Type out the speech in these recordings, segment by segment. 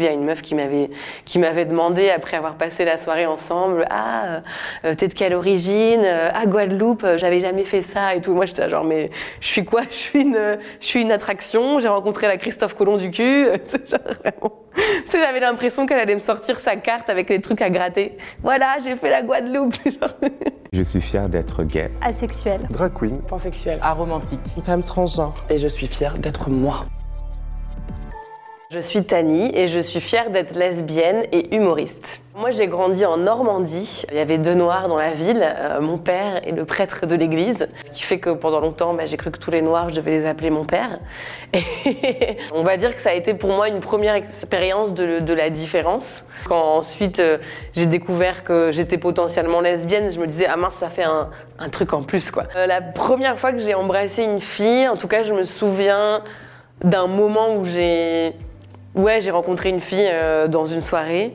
Il y a une meuf qui m'avait qui m'avait demandé après avoir passé la soirée ensemble ah euh, t'es de quelle origine ah Guadeloupe euh, j'avais jamais fait ça et tout moi j'étais genre mais je suis quoi? Je suis une je suis une attraction. J'ai rencontré la Christophe Colomb du cul. J'avais l'impression qu'elle allait me sortir sa carte avec les trucs à gratter. Voilà j'ai fait la Guadeloupe. Je suis fier d'être gay. Asexuel. Drag queen. Pansexuel. Aromantique. Femme transgenre. Et je suis fier d'être moi je suis Tani et je suis fière d'être lesbienne et humoriste. Moi, j'ai grandi en Normandie. Il y avait deux noirs dans la ville, euh, mon père et le prêtre de l'église. Ce qui fait que pendant longtemps, bah, j'ai cru que tous les noirs, je devais les appeler mon père. On va dire que ça a été pour moi une première expérience de, la différence. Quand ensuite euh, j'ai découvert que j'étais potentiellement lesbienne, je me disais, ah mince, ça fait un, un truc en plus, quoi. Euh, la première fois que j'ai embrassé une fille, en tout cas, je me souviens d'un moment où j'ai Ouais, j'ai rencontré une fille euh, dans une soirée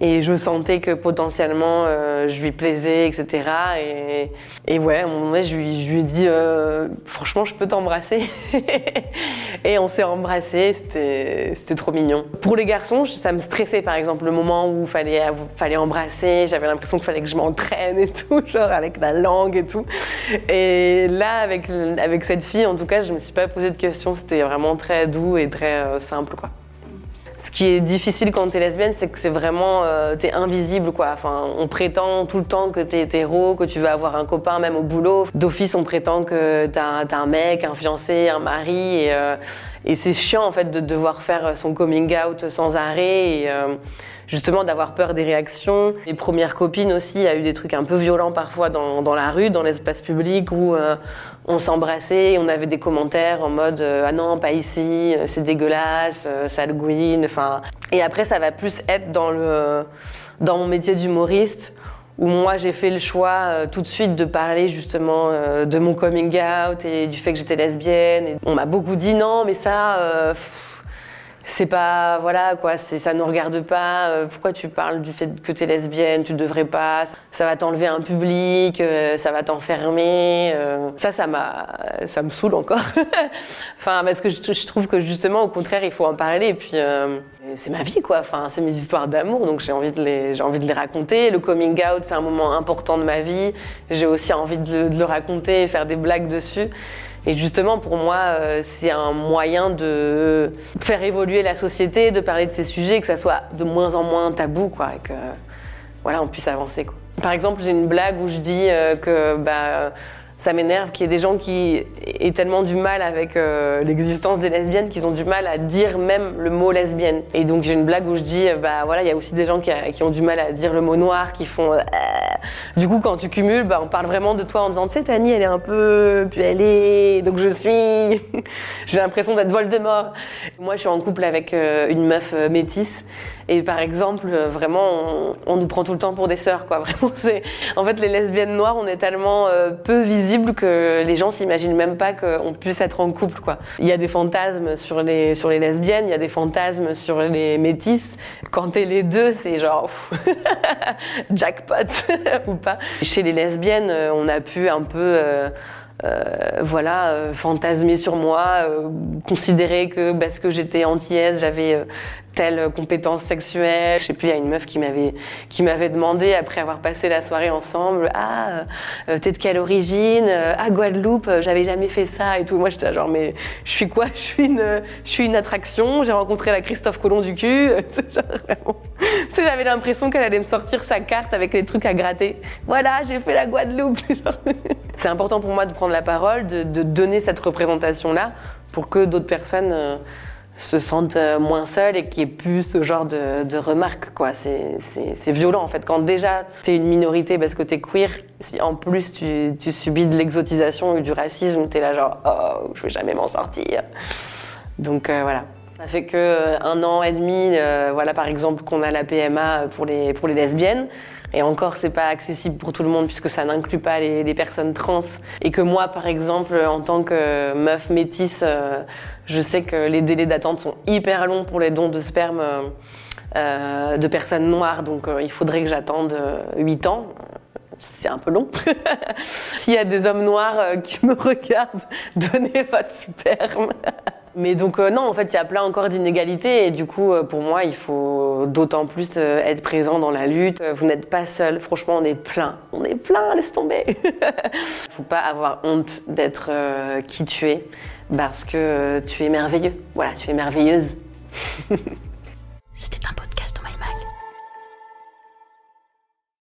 et je sentais que potentiellement euh, je lui plaisais, etc. Et, et ouais, à un moment donné, je lui, je lui ai dit euh, franchement, je peux t'embrasser. et on s'est embrassé, c'était, trop mignon. Pour les garçons, ça me stressait par exemple le moment où fallait fallait embrasser. J'avais l'impression qu'il fallait que je m'entraîne et tout, genre avec la langue et tout. Et là, avec avec cette fille, en tout cas, je me suis pas posé de questions. C'était vraiment très doux et très simple, quoi. Ce qui est difficile quand t'es lesbienne, c'est que c'est vraiment euh, t'es invisible quoi. Enfin, on prétend tout le temps que t'es hétéro, que tu veux avoir un copain même au boulot. D'office, on prétend que t'as as un mec, un fiancé, un mari, et, euh, et c'est chiant en fait de devoir faire son coming out sans arrêt. Euh, justement d'avoir peur des réactions. Les premières copines aussi, il y a eu des trucs un peu violents parfois dans, dans la rue, dans l'espace public où euh, on s'embrassait et on avait des commentaires en mode euh, ah non pas ici, euh, c'est dégueulasse, sale gouine. Enfin et après ça va plus être dans le dans mon métier d'humoriste où moi j'ai fait le choix tout de suite de parler justement de mon coming out et du fait que j'étais lesbienne. Et on m'a beaucoup dit non mais ça c'est pas voilà quoi c'est ça nous regarde pas euh, pourquoi tu parles du fait que tu es lesbienne tu devrais pas ça va t'enlever un public euh, ça va t'enfermer euh. ça ça m'a ça me saoule encore. Enfin parce que je, trouve que justement au contraire il faut en parler et puis c'est ma vie quoi enfin c'est mes histoires d'amour donc j'ai envie de les j'ai envie de les raconter. Le coming out c'est un moment important de ma vie. J'ai aussi envie de de le raconter et faire des blagues dessus et justement, pour moi, euh, c'est un moyen de faire évoluer la société, de parler de ces sujets, que ça soit de moins en moins tabou, quoi, et que voilà, on puisse avancer. Quoi. Par exemple, j'ai une blague où je dis euh, que bah, ça m'énerve qu'il y ait des gens qui aient tellement du mal avec euh, l'existence des lesbiennes qu'ils ont du mal à dire même le mot lesbienne. Et donc j'ai une blague où je dis, bah voilà, il y a aussi des gens qui, qui, ont du mal à dire le mot noir, qui font. Euh, du coup, quand tu cumules, bah, on parle vraiment de toi en disant, tu sais, Tani, elle est un peu. Puis elle est. Donc je suis. j'ai l'impression d'être Voldemort. Moi, je suis en couple avec euh, une meuf métisse. Et par exemple, vraiment, on, nous prend tout le temps pour des sœurs, quoi. Vraiment, c'est. En fait, les lesbiennes noires, on est tellement peu visibles que les gens s'imaginent même pas qu'on puisse être en couple, quoi. Il y a des fantasmes sur les, sur les lesbiennes, il y a des fantasmes sur les métisses. Quand t'es les deux, c'est genre jackpot ou pas. Chez les lesbiennes, on a pu un peu euh, euh, voilà, euh, fantasmer sur moi, euh, considérer que parce que j'étais antillaise, j'avais telle compétence sexuelle. Je sais plus, il y a une meuf qui m'avait qui m'avait demandé après avoir passé la soirée ensemble, ah, t'es de quelle origine? Ah, Guadeloupe, j'avais jamais fait ça et tout. Moi, j'étais genre, mais je suis quoi? Je suis une, je suis une attraction. J'ai rencontré la Christophe Colomb du cul. j'avais l'impression qu'elle allait me sortir sa carte avec les trucs à gratter. Voilà, j'ai fait la Guadeloupe. C'est important pour moi de prendre la parole, de, donner cette représentation-là pour que d'autres personnes euh, se sentent euh, moins seules et qu'il n'y ait plus ce genre de, remarques. Quoi. C'est, violent en fait. Quand déjà tu es une minorité parce que tu es queer, si en plus tu, subis de l'exotisation ou du racisme, tu es là genre oh, je vais jamais m'en sortir. Donc euh, voilà. Ça fait que un an et demi, voilà par exemple qu'on a la PMA pour les, pour les lesbiennes. Et encore, c'est pas accessible pour tout le monde puisque ça n'inclut pas les, personnes trans. Et que moi, par exemple, en tant que meuf métisse, euh, je sais que les délais d'attente sont hyper longs pour les dons de sperme euh, de personnes noires. Donc, euh, il faudrait que j'attende 8 ans. C'est un peu long. S'il y a des hommes noirs qui me regardent, donnez votre sperme. Mais donc euh, non, en fait, il y a plein encore d'inégalités et du coup, euh, pour moi, il faut d'autant plus euh, être présent dans la lutte. Vous n'êtes pas seul. Franchement, on est plein. On est plein, laisse tomber. Il faut pas avoir honte d'être qui tu es parce que tu es merveilleux. Voilà, tu es merveilleuse.